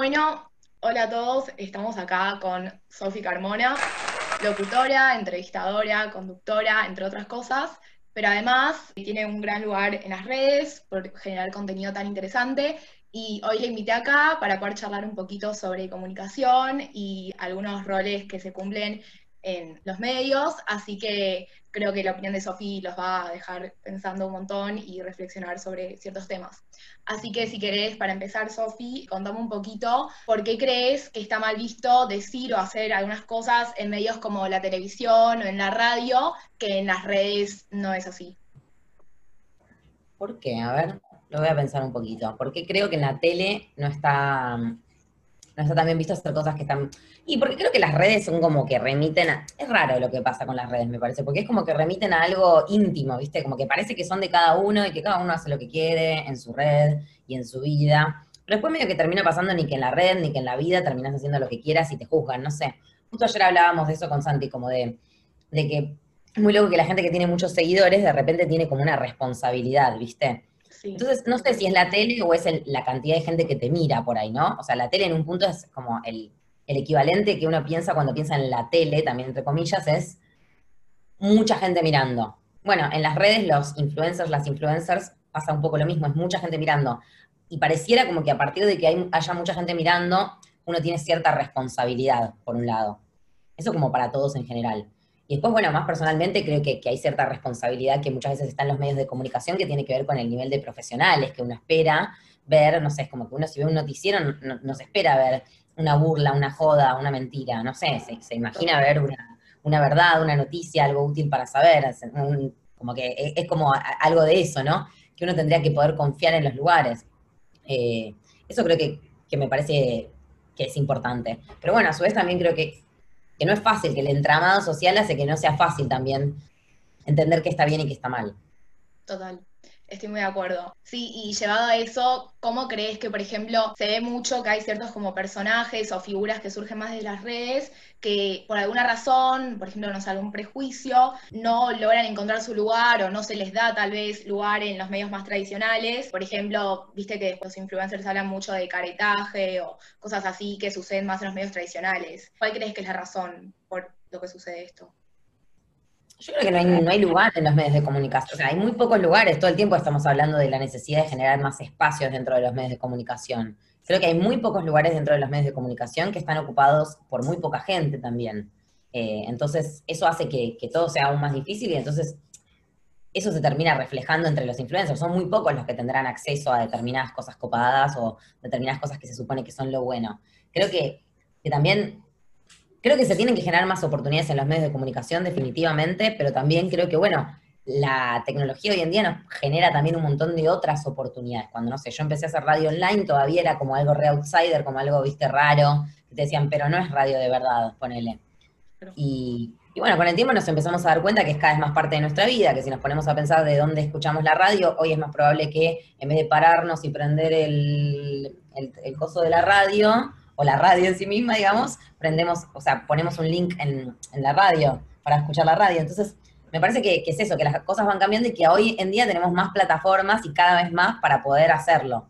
Bueno, hola a todos, estamos acá con Sofi Carmona, locutora, entrevistadora, conductora, entre otras cosas, pero además tiene un gran lugar en las redes por generar contenido tan interesante. Y hoy la invité acá para poder charlar un poquito sobre comunicación y algunos roles que se cumplen en los medios, así que creo que la opinión de Sofi los va a dejar pensando un montón y reflexionar sobre ciertos temas. Así que si querés, para empezar, Sofi, contame un poquito por qué crees que está mal visto decir o hacer algunas cosas en medios como la televisión o en la radio, que en las redes no es así. ¿Por qué? A ver, lo voy a pensar un poquito. Porque creo que en la tele no está no está también visto hacer cosas que están... Y porque creo que las redes son como que remiten a... Es raro lo que pasa con las redes, me parece, porque es como que remiten a algo íntimo, ¿viste? Como que parece que son de cada uno y que cada uno hace lo que quiere en su red y en su vida. Pero después medio que termina pasando ni que en la red ni que en la vida terminas haciendo lo que quieras y te juzgan, no sé. Justo ayer hablábamos de eso con Santi, como de, de que es muy loco que la gente que tiene muchos seguidores de repente tiene como una responsabilidad, ¿viste? Entonces, no sé si es la tele o es la cantidad de gente que te mira por ahí, ¿no? O sea, la tele en un punto es como el, equivalente que uno piensa cuando piensa en la tele, también entre comillas, es mucha gente mirando. Bueno, en las redes los influencers, las influencers, pasa un poco lo mismo, es mucha gente mirando. Y pareciera como que a partir de que haya mucha gente mirando, uno tiene cierta responsabilidad, por un lado. Eso como para todos en general. Y después, bueno, más personalmente creo que, hay cierta responsabilidad que muchas veces está en los medios de comunicación que tiene que ver con el nivel de profesionales que uno espera ver, no sé, es como que uno si ve un noticiero no, se espera ver una burla, una joda, una mentira, no sé, se, imagina ver una, verdad, una noticia, algo útil para saber, como que es, como algo de eso, ¿no? Que uno tendría que poder confiar en los lugares. Eh, eso creo que, que me parece que es importante. Pero bueno, a su vez también creo que que no es fácil, que el entramado social hace que no sea fácil también entender qué está bien y qué está mal. Total. Estoy muy de acuerdo. Sí, y llevado a eso, ¿cómo crees que, por ejemplo, se ve mucho que hay ciertos como personajes o figuras que surgen más de las redes que por alguna razón, por ejemplo, no sé, algún prejuicio, no logran encontrar su lugar o no se les da tal vez lugar en los medios más tradicionales? Por ejemplo, viste que los influencers hablan mucho de caretaje o cosas así que suceden más en los medios tradicionales. ¿Cuál crees que es la razón por lo que sucede esto? Yo creo que no hay, no hay lugar en los medios de comunicación. O sea, hay muy pocos lugares. Todo el tiempo estamos hablando de la necesidad de generar más espacios dentro de los medios de comunicación. Creo que hay muy pocos lugares dentro de los medios de comunicación que están ocupados por muy poca gente también. Eh, entonces, eso hace que, todo sea aún más difícil y entonces eso se termina reflejando entre los influencers. Son muy pocos los que tendrán acceso a determinadas cosas copadas o determinadas cosas que se supone que son lo bueno. Creo que, que también Creo que se tienen que generar más oportunidades en los medios de comunicación, definitivamente, pero también creo que, bueno, la tecnología hoy en día nos genera también un montón de otras oportunidades. Cuando, no sé, yo empecé a hacer radio online, todavía era como algo re outsider, como algo, viste, raro, que te decían, pero no es radio de verdad, ponele. Y, y bueno, con el tiempo nos empezamos a dar cuenta que es cada vez más parte de nuestra vida, que si nos ponemos a pensar de dónde escuchamos la radio, hoy es más probable que en vez de pararnos y prender el, el, el coso de la radio, o la radio en sí misma, digamos, prendemos, o sea, ponemos un link en, la radio para escuchar la radio. Entonces, me parece que, es eso, que las cosas van cambiando y que hoy en día tenemos más plataformas y cada vez más para poder hacerlo.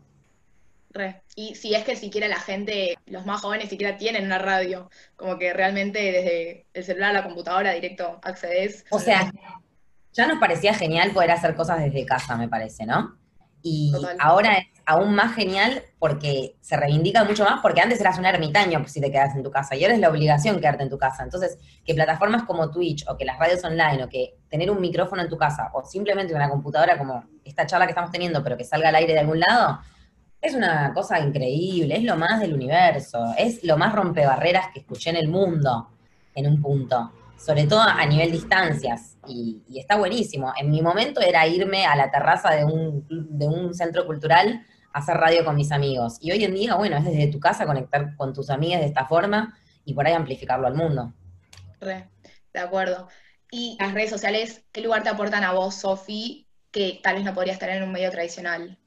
Re. Y si es que siquiera la gente, los más jóvenes siquiera tienen una radio, como que realmente desde el celular a la computadora directo accedes. O sea, ya nos parecía genial poder hacer cosas desde casa, me parece, ¿no? Y ahora es aún más genial porque se reivindica mucho más, porque antes eras un ermitaño si te quedas en tu casa, y ahora es la obligación quedarte en tu casa. Entonces, que plataformas como Twitch, o que las radios online, o que tener un micrófono en tu casa, o simplemente una computadora como esta charla que estamos teniendo, pero que salga al aire de algún lado, es una cosa increíble, es lo más del universo, es lo más rompebarreras que escuché en el mundo en un punto sobre todo a nivel distancias, y, está buenísimo. En mi momento era irme a la terraza de un, de un centro cultural a hacer radio con mis amigos. Y hoy en día, bueno, es desde tu casa conectar con tus amigas de esta forma y por ahí amplificarlo al mundo. Re, de acuerdo. Y las redes sociales, ¿qué lugar te aportan a vos, Sofi, que tal vez no podrías estar en un medio tradicional?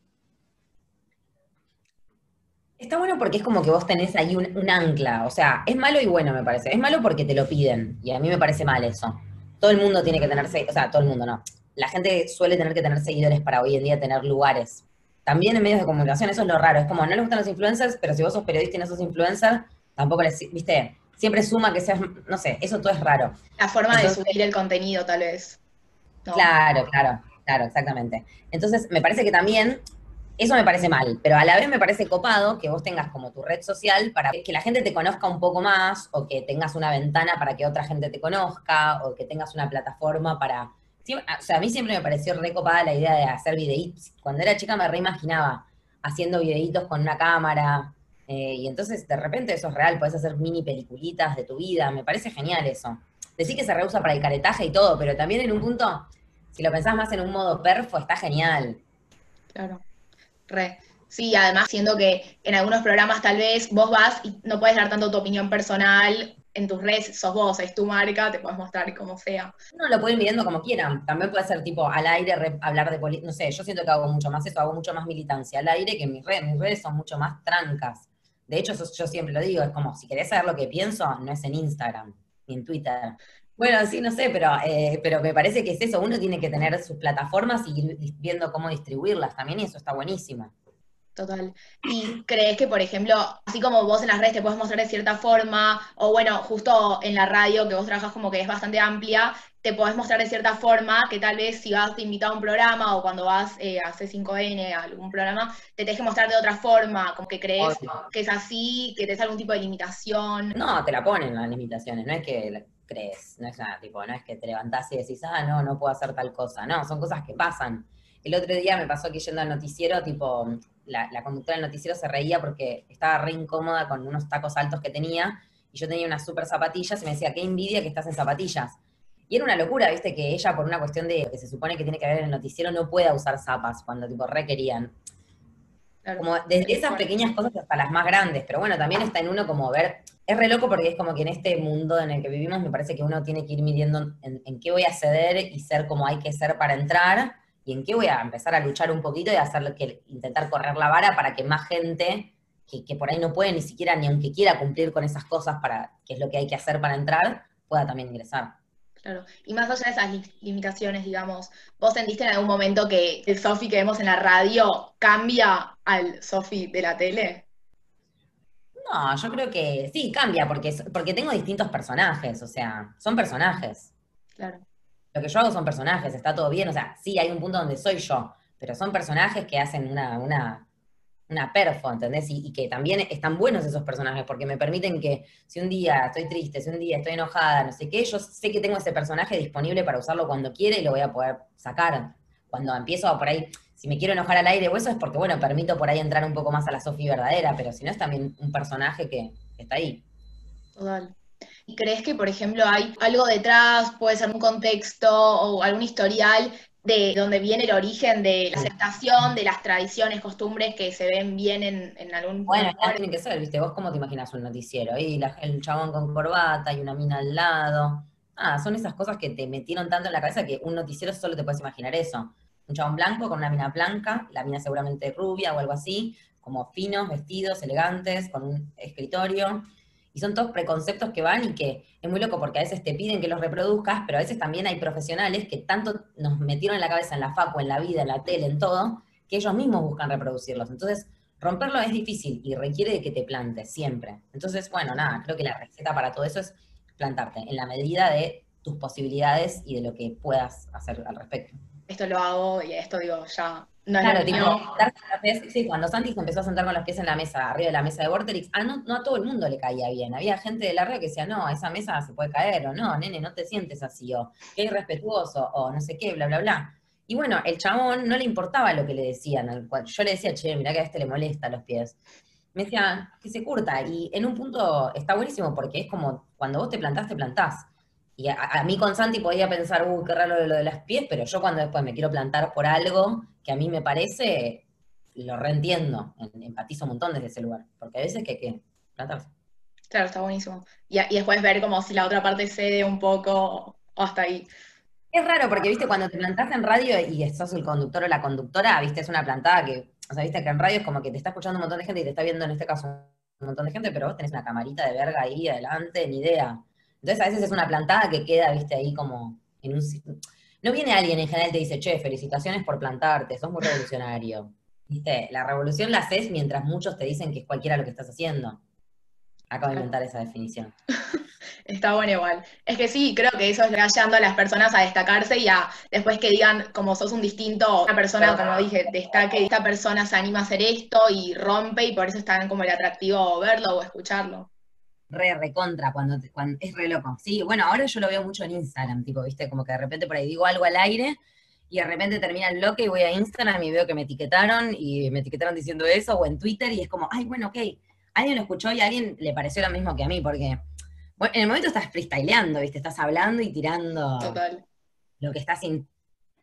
Está bueno porque es como que vos tenés ahí un, ancla, o sea, es malo y bueno me parece. Es malo porque te lo piden y a mí me parece mal eso. Todo el mundo tiene que tener, o sea, todo el mundo no. La gente suele tener que tener seguidores para hoy en día tener lugares. también en medios de comunicación, eso es lo raro. Es como, no les gustan los influencers, pero si vos sos periodista y no sos influencer, tampoco les, viste, siempre suma que seas, no sé, eso todo es raro. La forma de subir el contenido, tal vez. Claro, claro, claro, exactamente. Entonces, me parece que también eso me parece mal, pero a la vez me parece copado que vos tengas como tu red social para que la gente te conozca un poco más o que tengas una ventana para que otra gente te conozca o que tengas una plataforma para... o sea, a mí siempre me pareció recopada la idea de hacer videitos. Cuando era chica me reimaginaba haciendo videitos con una cámara eh, y entonces de repente eso es real, puedes hacer mini peliculitas de tu vida, me parece genial eso. Decir que se reusa para el caretaje y todo, pero también en un punto, si lo pensás más en un modo perfo, está genial. Claro. Re. Sí, además siendo que en algunos programas tal vez vos vas y no puedes dar tanto tu opinión personal en tus redes, sos vos, es tu marca, te puedes mostrar como sea. No, lo pueden viendo como quieran. También puede ser tipo al aire, hablar de política. No sé, yo siento que hago mucho más eso, hago mucho más militancia al aire que mis redes. Mis redes son mucho más trancas. De hecho, yo siempre lo digo, es como, si querés saber lo que pienso, no es en Instagram ni en Twitter. Bueno, sí, no sé, pero, eh, pero me parece que es eso, uno tiene que tener sus plataformas y ir viendo cómo distribuirlas también, y eso está buenísimo. Total. ¿Y crees que, por ejemplo, así como vos en las redes te puedes mostrar de cierta forma, o bueno, justo en la radio que vos trabajas como que es bastante amplia, te podés mostrar de cierta forma que tal vez si vas invitado a un programa o cuando vas eh, a C5N, a algún programa, te tenés que mostrar de otra forma, como que crees que es así, que tenés algún tipo de limitación? No, te la ponen las limitaciones, no es que crees, no es nada, tipo, no es que te levantás y decís, ah, no, no puedo hacer tal cosa, no, son cosas que pasan. El otro día me pasó que yendo al noticiero, tipo, la, conductora del noticiero se reía porque estaba re incómoda con unos tacos altos que tenía, y yo tenía unas super zapatillas, y me decía, qué envidia que estás en zapatillas. Y era una locura, viste, que ella, por una cuestión de que se supone que tiene que ver en el noticiero, no pueda usar zapas cuando, tipo, requerían. Como desde esas pequeñas cosas hasta las más grandes, pero bueno, también está en uno como ver, es re loco porque es como que en este mundo en el que vivimos me parece que uno tiene que ir midiendo en, qué voy a ceder y ser como hay que ser para entrar y en qué voy a empezar a luchar un poquito y hacer que, intentar correr la vara para que más gente que, que por ahí no puede ni siquiera, ni aunque quiera cumplir con esas cosas para, que es lo que hay que hacer para entrar, pueda también ingresar. Claro. Y más allá de esas limitaciones, digamos, ¿vos sentiste en algún momento que el Sofi que vemos en la radio cambia al Sofi de la tele? No, yo creo que sí, cambia, porque, porque tengo distintos personajes, o sea, son personajes. Claro. Lo que yo hago son personajes, está todo bien, o sea, sí hay un punto donde soy yo, pero son personajes que hacen una, una una perfo, ¿entendés? Y, que también están buenos esos personajes, porque me permiten que si un día estoy triste, si un día estoy enojada, no sé qué, yo sé que tengo ese personaje disponible para usarlo cuando quiera y lo voy a poder sacar. Cuando empiezo por ahí, si me quiero enojar al aire o eso es porque, bueno, permito por ahí entrar un poco más a la Sofi verdadera, pero si no es también un personaje que está ahí. Total. ¿Y crees que, por ejemplo, hay algo detrás, puede ser un contexto o algún historial de donde viene el origen de la aceptación de las tradiciones, costumbres que se ven bien en, en algún Bueno, ya tiene que ser, ¿viste? ¿Vos cómo te imaginas un noticiero? Y el chabón con corbata y una mina al lado. Ah, son esas cosas que te metieron tanto en la cabeza que un noticiero solo te puedes imaginar eso. Un chabón blanco con una mina blanca, la mina seguramente rubia o algo así, como finos, vestidos, elegantes, con un escritorio y son todos preconceptos que van y que es muy loco porque a veces te piden que los reproduzcas, pero a veces también hay profesionales que tanto nos metieron en la cabeza en la facu, en la vida, en la tele, en todo, que ellos mismos buscan reproducirlos. Entonces, romperlo es difícil y requiere de que te plantes siempre. Entonces, bueno, nada, creo que la receta para todo eso es plantarte en la medida de tus posibilidades y de lo que puedas hacer al respecto. Esto lo hago y esto digo, ya claro, tipo, sí, cuando Santi se empezó a sentar con los pies en la mesa, arriba de la mesa de Vorterix, ah, no, no a todo el mundo le caía bien. Había gente de la red que decía, no, esa mesa se puede caer, o no, nene, no te sientes así, o qué irrespetuoso, o no sé qué, bla, bla, bla. Y bueno, el chabón no le importaba lo que le decían. Yo le decía, che, mira que a este le molesta los pies. Me decía, que se curta. Y en un punto está buenísimo porque es como cuando vos te plantás, te plantás. Y a, mí con Santi podía pensar, uy, qué raro lo de los pies, pero yo cuando después me quiero plantar por algo que a mí me parece, lo reentiendo, empatizo un montón desde ese lugar, porque a veces que hay que plantarse. Claro, está buenísimo. Y, y, después ver como si la otra parte cede un poco o hasta ahí. Es raro porque, viste, cuando te plantás en radio y sos el conductor o la conductora, viste, es una plantada que, o sea, viste que en radio es como que te está escuchando un montón de gente y te está viendo en este caso un montón de gente, pero vos tenés una camarita de verga ahí adelante, ni idea. Entonces a veces es una plantada que queda, viste, ahí como en un... No viene alguien en general y te dice, che, felicitaciones por plantarte, sos muy revolucionario. Viste, la revolución la haces mientras muchos te dicen que es cualquiera lo que estás haciendo. Acabo de inventar esa definición. Está bueno igual. Es que sí, creo que eso es llevando a las personas a destacarse y a después que digan, como sos un distinto, una persona, como dije, destaque, esta persona se anima a hacer esto y rompe y por eso está como el atractivo verlo o escucharlo. Re, re contra, cuando, cuando es re loco. Sí, bueno, ahora yo lo veo mucho en Instagram, tipo, viste, como que de repente por ahí digo algo al aire y de repente termina el bloque y voy a Instagram y veo que me etiquetaron y me etiquetaron diciendo eso o en Twitter y es como, ay, bueno, ok, alguien lo escuchó y a alguien le pareció lo mismo que a mí porque en el momento estás freestyleando, ¿viste? Estás hablando y tirando lo que estás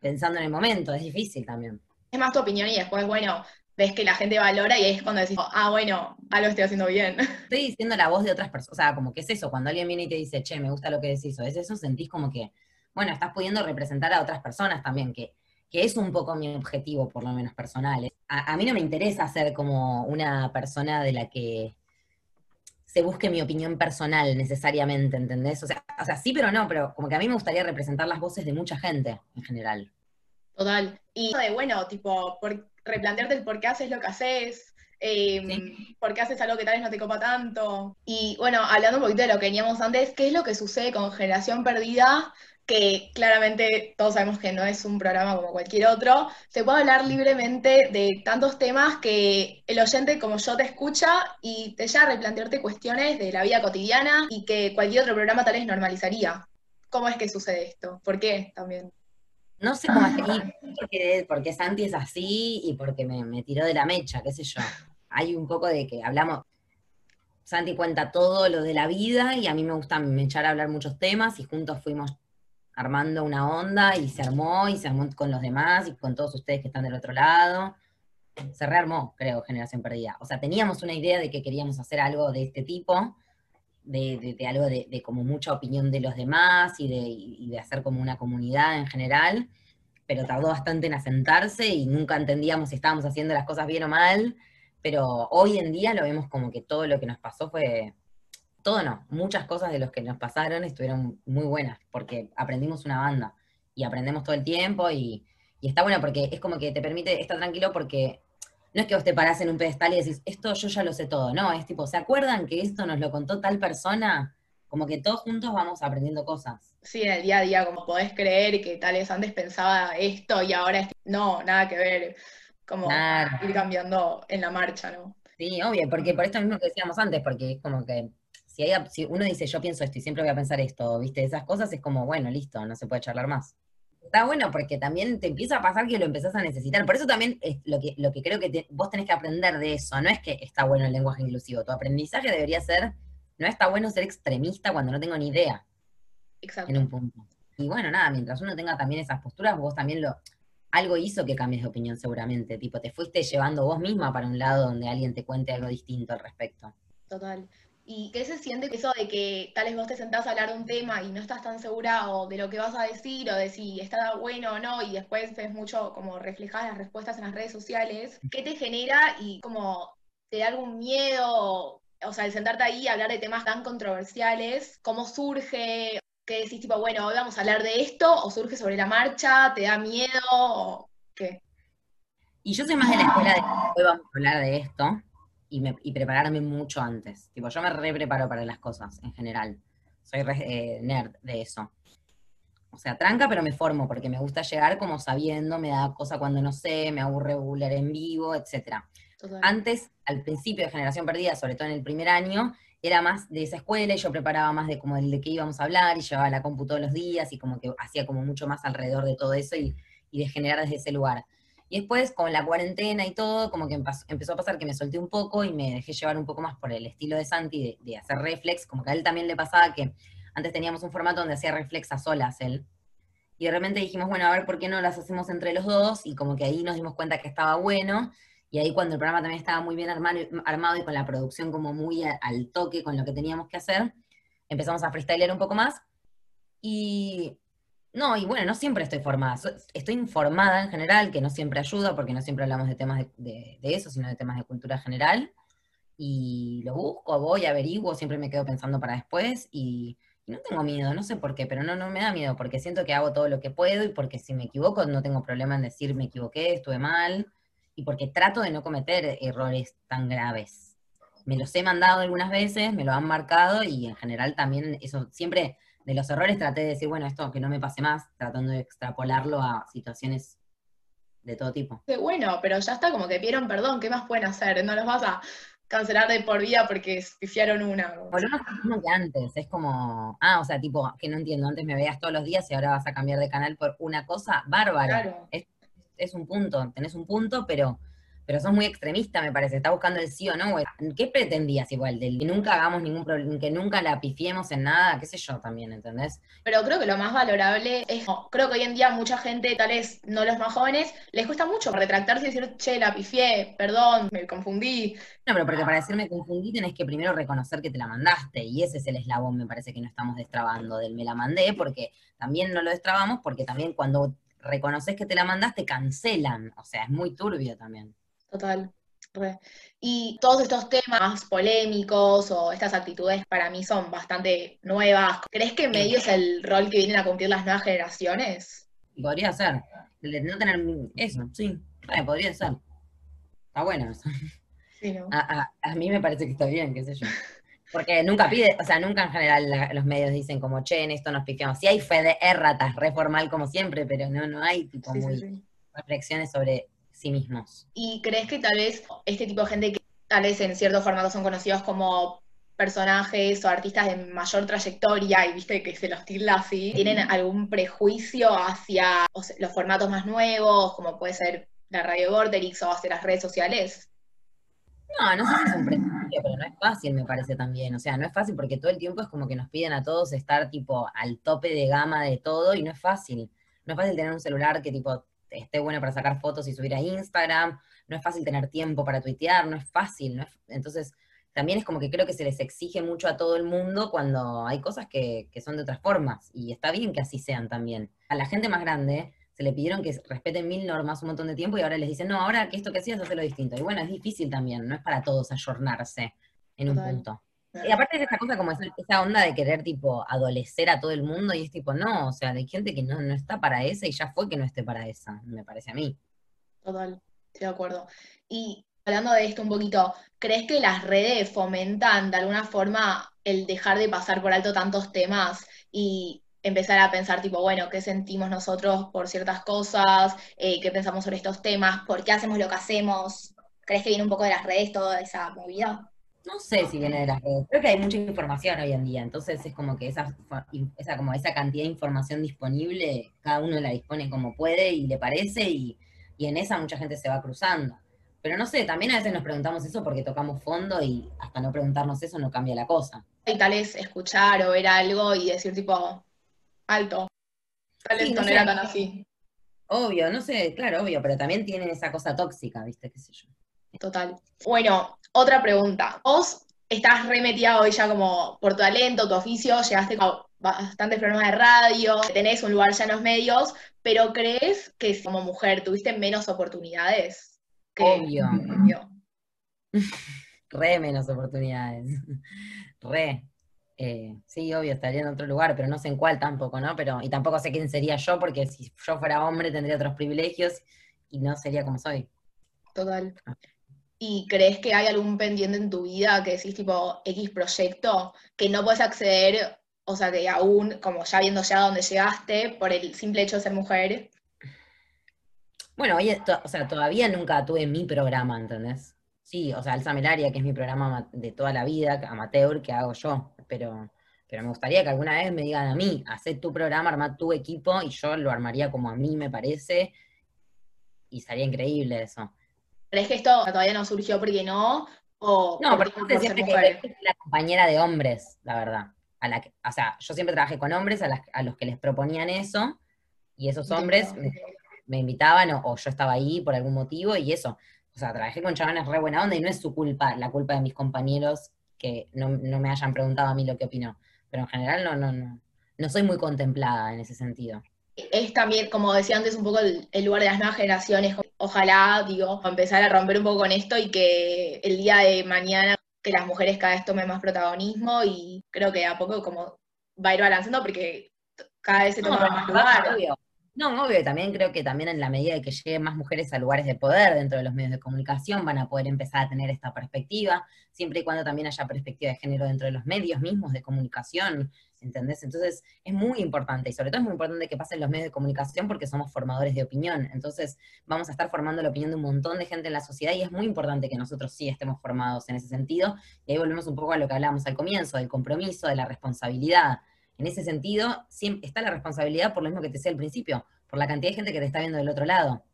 pensando en el momento. Es difícil también. Es más tu opinión y después, bueno, ves que la gente valora y es cuando decís, ah, bueno, algo estoy haciendo bien. Estoy diciendo la voz de otras personas. O sea, como que es eso, cuando alguien viene y te dice, che, me gusta lo que decís, o es eso, sentís como que, bueno, estás pudiendo representar a otras personas también, que, que es un poco mi objetivo, por lo menos personal. a mí no me interesa ser como una persona de la que se busque mi opinión personal necesariamente, ¿entendés? O sea, o sea, sí, pero no, pero como que a mí me gustaría representar las voces de mucha gente en general. Total. Y de, bueno, tipo, por, replantearte el por qué haces lo que haces, eh, por qué haces algo que tal vez no te copa tanto. Y bueno, hablando un poquito de lo que veníamos antes, ¿qué es lo que sucede con Generación Perdida que claramente todos sabemos que no es un programa como cualquier otro, se puede hablar libremente de tantos temas que el oyente como yo te escucha y te lleva a replantearte cuestiones de la vida cotidiana y que cualquier otro programa tal vez normalizaría. ¿Cómo es que sucede esto? ¿Por qué también? No sé cómo es porque, porque Santi es así y porque me, me tiró de la mecha, qué sé yo. Hay un poco de que hablamos, Santi cuenta todo lo de la vida y a mí me gusta me echar a hablar muchos temas y juntos fuimos armando una onda y se armó y se armó con los demás y con todos ustedes que están del otro lado. Se rearmó, creo, Generación Perdida. O sea, teníamos una idea de que queríamos hacer algo de este tipo, de, algo de, como mucha opinión de los demás y de, y de hacer como una comunidad en general, pero tardó bastante en asentarse y nunca entendíamos si estábamos haciendo las cosas bien o mal, pero hoy en día lo vemos como que todo lo que nos pasó fue todo no, muchas cosas de los que nos pasaron estuvieron muy buenas, porque aprendimos una banda y aprendemos todo el tiempo y, está bueno porque es como que te permite estar tranquilo porque no es que vos te parás en un pedestal y decís, esto yo ya lo sé todo, no, es tipo, ¿se acuerdan que esto nos lo contó tal persona? Como que todos juntos vamos aprendiendo cosas. Sí, en el día a día, como podés creer que tal vez antes pensaba esto y ahora es... No, nada que ver, como ir cambiando en la marcha, ¿no? Sí, obvio, porque por esto mismo que decíamos antes, porque es como que si, uno dice yo pienso esto y siempre voy a pensar esto, viste, esas cosas es como, bueno, listo, no se puede charlar más. Está bueno porque también te empieza a pasar que lo empezás a necesitar. Por eso también es lo, que, lo que creo que vos tenés que aprender de eso. No es que está bueno el lenguaje inclusivo. Tu aprendizaje debería ser, no está bueno ser extremista cuando no tengo ni idea. Exacto. En un punto. Y bueno, nada, mientras uno tenga también esas posturas, vos también lo, algo hizo que cambies de opinión seguramente. Tipo, te fuiste llevando vos misma para un lado donde alguien te cuente algo distinto al respecto. Total. ¿Y qué se siente eso de que tal vez vos te sentás a hablar de un tema y no estás tan segura o de lo que vas a decir o de si está bueno o no y después ves mucho como reflejadas las respuestas en las redes sociales? ¿Qué te genera y como te da algún miedo? O sea, el sentarte ahí y hablar de temas tan controversiales, ¿cómo surge? ¿Qué decís tipo, bueno, hoy vamos a hablar de esto o surge sobre la marcha? ¿Te da miedo qué? Y yo soy más de la escuela de hoy vamos a hablar de esto y, prepararme mucho antes. Tipo, yo me re preparo para las cosas en general. Soy re, eh, nerd de eso. O sea, tranca, pero me formo porque me gusta llegar como sabiendo, me da cosa cuando no sé, me aburre regular en vivo, etc. Antes, al principio de Generación Perdida, sobre todo en el primer año, era más de esa escuela y yo preparaba más de como el de qué íbamos a hablar y llevaba la compu todos los días y como que hacía como mucho más alrededor de todo eso y, y de generar desde ese lugar. Y después, con la cuarentena y todo, como que empezó a pasar que me solté un poco y me dejé llevar un poco más por el estilo de Santi, de, hacer reflex, como que a él también le pasaba que antes teníamos un formato donde hacía reflex a solas él. Y de repente dijimos, bueno, a ver por qué no las hacemos entre los dos, y como que ahí nos dimos cuenta que estaba bueno, y ahí cuando el programa también estaba muy bien armado, y con la producción como muy al toque con lo que teníamos que hacer, empezamos a freestylear un poco más, y no, y bueno, no siempre estoy formada. Estoy informada en general, que no siempre ayuda, porque no siempre hablamos de temas de, eso, sino de temas de cultura general. Y lo busco, voy, averiguo, siempre me quedo pensando para después y, no tengo miedo, no sé por qué, pero no, no me da miedo, porque siento que hago todo lo que puedo y porque si me equivoco no tengo problema en decir me equivoqué, estuve mal. y porque trato de no cometer errores tan graves. Me los he mandado algunas veces, me lo han marcado y en general también eso, siempre de los errores traté de decir, bueno, esto que no me pase más, tratando de extrapolarlo a situaciones de todo tipo. Bueno, pero ya está, como que pidieron perdón, ¿qué más pueden hacer? No los vas a cancelar de por vida porque pifiaron una. Por lo menos que antes, es como, ah, o sea, tipo, que no entiendo, antes me veías todos los días y ahora vas a cambiar de canal por una cosa bárbara. Es, es un punto, tenés un punto, pero pero sos muy extremista, me parece. Está buscando el sí o no. ¿Qué pretendías igual? Del que nunca hagamos ningún problema, que nunca la pifiemos en nada, qué sé yo también, ¿entendés? Pero creo que lo más valorable es, creo que hoy en día mucha gente, tal vez no los más jóvenes, les cuesta mucho retractarse y decir, che, la pifié, perdón, me confundí. No, pero porque para decirme confundí tenés que primero reconocer que te la mandaste, y ese es el eslabón, me parece que no estamos destrabando del me la mandé, porque también no lo destrabamos, porque también cuando reconoces que te la mandaste, cancelan, o sea, es muy turbio también. Total. Y todos estos temas polémicos o estas actitudes para mí son bastante nuevas. ¿Crees que medio es el rol que vienen a cumplir las nuevas generaciones? Podría ser. no tener eso, sí. podría ser. Está bueno eso. a, mí me parece que está bien, qué sé yo. Porque nunca pide, o sea, nunca en general los medios dicen como, che, en esto nos pifiamos. Sí hay fe de erratas, re formal como siempre, pero no, no hay tipo muy reflexiones sobre sí mismos. ¿Y crees que tal vez este tipo de gente que tal vez en ciertos formatos son conocidos como personajes o artistas de mayor trayectoria y viste que se los tilda así, ¿tienen algún prejuicio hacia los formatos más nuevos, como puede ser la radio Vorterix o hacia las redes sociales? No, no sé si es un prejuicio, pero no es fácil, me parece también. O sea, no es fácil porque todo el tiempo es como que nos piden a todos estar tipo al tope de gama de todo y no es fácil. No es fácil tener un celular que tipo esté bueno para sacar fotos y subir a Instagram, no es fácil tener tiempo para tuitear, no es fácil, ¿no? entonces también es como que creo que se les exige mucho a todo el mundo cuando hay cosas que, son de otras formas, y está bien que así sean también. A la gente más grande se le pidieron que respeten mil normas un montón de tiempo y ahora les dicen, no, ahora que esto que hacías, lo distinto. Y bueno, es difícil también, no es para todos ayornarse en un punto. Y aparte de esa cosa como esa, onda de querer tipo adolecer a todo el mundo y es tipo, no, o sea, hay gente que no, no está para esa y ya fue que no esté para esa, me parece a mí. Total, estoy de acuerdo. Y hablando de esto un poquito, ¿crees que las redes fomentan de alguna forma el dejar de pasar por alto tantos temas y empezar a pensar tipo, bueno, ¿qué sentimos nosotros por ciertas cosas? Eh, ¿Qué pensamos sobre estos temas? ¿Por qué hacemos lo que hacemos? ¿Crees que viene un poco de las redes toda esa movida? No sé si viene de las redes. Creo que hay mucha información hoy en día, entonces es como que esa, esa, como esa cantidad de información disponible, cada uno la dispone como puede y le parece, y, en esa mucha gente se va cruzando. Pero no sé, también a veces nos preguntamos eso porque tocamos fondo y hasta no preguntarnos eso no cambia la cosa. Y tal es escuchar o ver algo y decir tipo, alto, tal vez no, era tan así. Obvio, no sé, claro, obvio, pero también tienen esa cosa tóxica, ¿viste? ¿Qué sé yo? Total. Bueno, otra pregunta. Vos estás remetida hoy ya como por tu talento, tu oficio, llegaste a bastantes programas de radio, tenés un lugar ya en los medios, pero ¿crees que como mujer tuviste menos oportunidades? Que obvio. Re menos oportunidades. Re. Eh, sí, obvio, estaría en otro lugar, pero no sé en cuál tampoco, ¿no? Pero, y tampoco sé quién sería yo, porque si yo fuera hombre tendría otros privilegios y no sería como soy. Total. ¿Y crees que hay algún pendiente en tu vida que decís tipo X proyecto que no puedes acceder, o sea que aún, como ya viendo ya dónde llegaste, por el simple hecho de ser mujer? Bueno, oye, o sea, todavía nunca tuve mi programa, ¿entendés? Sí, o sea, Alza Melaria, que es mi programa de toda la vida, amateur, que hago yo, pero, pero me gustaría que alguna vez me digan a mí, haz tu programa, arma tu equipo, y yo lo armaría como a mí me parece, y sería increíble eso. ¿Crees que esto todavía no surgió porque no? O no, porque por siempre que la compañera de hombres, la verdad. A la o sea, yo siempre trabajé con hombres a, los que les proponían eso, y esos hombres me, invitaban, o, yo estaba ahí por algún motivo, y eso. O sea, trabajé con chavanes re buena onda, y no es su culpa, la culpa de mis compañeros que no, me hayan preguntado a mí lo que opino. Pero en general no, no, no, no soy muy contemplada en ese sentido es también, como decía antes, un poco el, lugar de las nuevas generaciones. Ojalá, digo, empezar a romper un poco con esto y que el día de mañana que las mujeres cada vez tomen más protagonismo y creo que a poco como va a ir balanceando porque cada vez se toma más lugar. No, obvio, también creo que también en la medida de que lleguen más mujeres a lugares de poder dentro de los medios de comunicación van a poder empezar a tener esta perspectiva, siempre y cuando también haya perspectiva de género dentro de los medios mismos de comunicación, ¿entendés? Entonces es muy importante y sobre todo es muy importante que pasen los medios de comunicación porque somos formadores de opinión, entonces vamos a estar formando la opinión de un montón de gente en la sociedad y es muy importante que nosotros sí estemos formados en ese sentido y ahí volvemos un poco a lo que hablábamos al comienzo, del compromiso, de la responsabilidad en ese sentido, está la responsabilidad por lo mismo que te decía al principio, por la cantidad de gente que te está viendo del otro lado.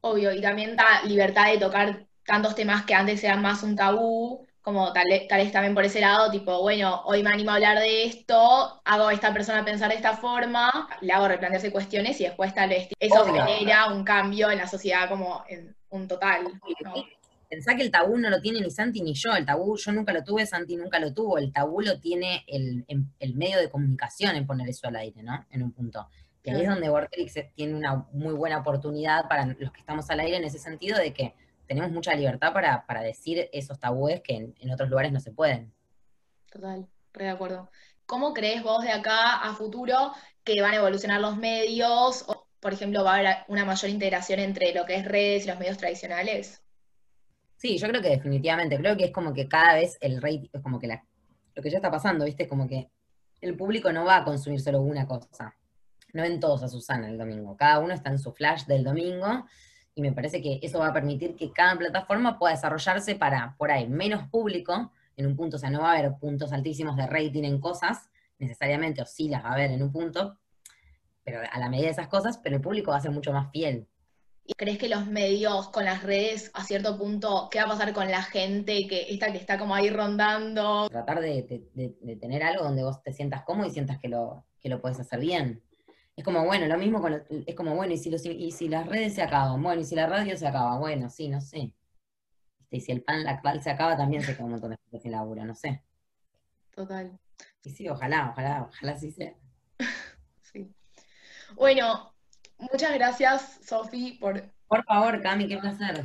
Obvio, y también la libertad de tocar tantos temas que antes eran más un tabú, como tal, vez también por ese lado, tipo, bueno, hoy me animo a hablar de esto, hago a esta persona pensar de esta forma, le hago replantearse cuestiones y después tal vez eso genera un cambio en la sociedad como en un total. Pensá que el tabú no lo tiene ni Santi ni yo, el tabú yo nunca lo tuve, Santi nunca lo tuvo, el tabú lo tiene el, medio de comunicación en poner eso al aire, ¿no? En un punto. Y ahí es donde Vortex tiene una muy buena oportunidad para los que estamos al aire en ese sentido de que tenemos mucha libertad para, decir esos tabúes que en, otros lugares no se pueden. Total, re de acuerdo. ¿Cómo crees vos de acá a futuro que van a evolucionar los medios? O, por ejemplo, va a haber una mayor integración entre lo que es redes y los medios tradicionales? Sí, yo creo que definitivamente, creo que es como que cada vez el rey, es como que la, lo que ya está pasando, ¿viste? Es como que el público no va a consumir solo una cosa. No ven todos a Susana el domingo, cada uno está en su flash del domingo y me parece que eso va a permitir que cada plataforma pueda desarrollarse para, por ahí, menos público en un punto, o sea, no va a haber puntos altísimos de rating en cosas, necesariamente, o sí las va a haber en un punto, pero a la medida de esas cosas, pero el público va a ser mucho más fiel. ¿Y crees que los medios con las redes, a cierto punto, qué va a pasar con la gente que esta que está como ahí rondando? Tratar de, tener algo donde vos te sientas cómodo y sientas que lo, que lo puedes hacer bien. Es como, bueno, lo mismo con es como, bueno, y si, los, y si las redes se acaban, bueno, y si la radio se acaba, bueno, sí, no sé. Y si el pan lactal se acaba, también se queda un montón de gente sin laburo, no sé. Total. Y sí, ojalá, ojalá, ojalá sí sea. sí. Bueno, Muchas gracias, Sofi, por... Por favor, Cami, qué placer.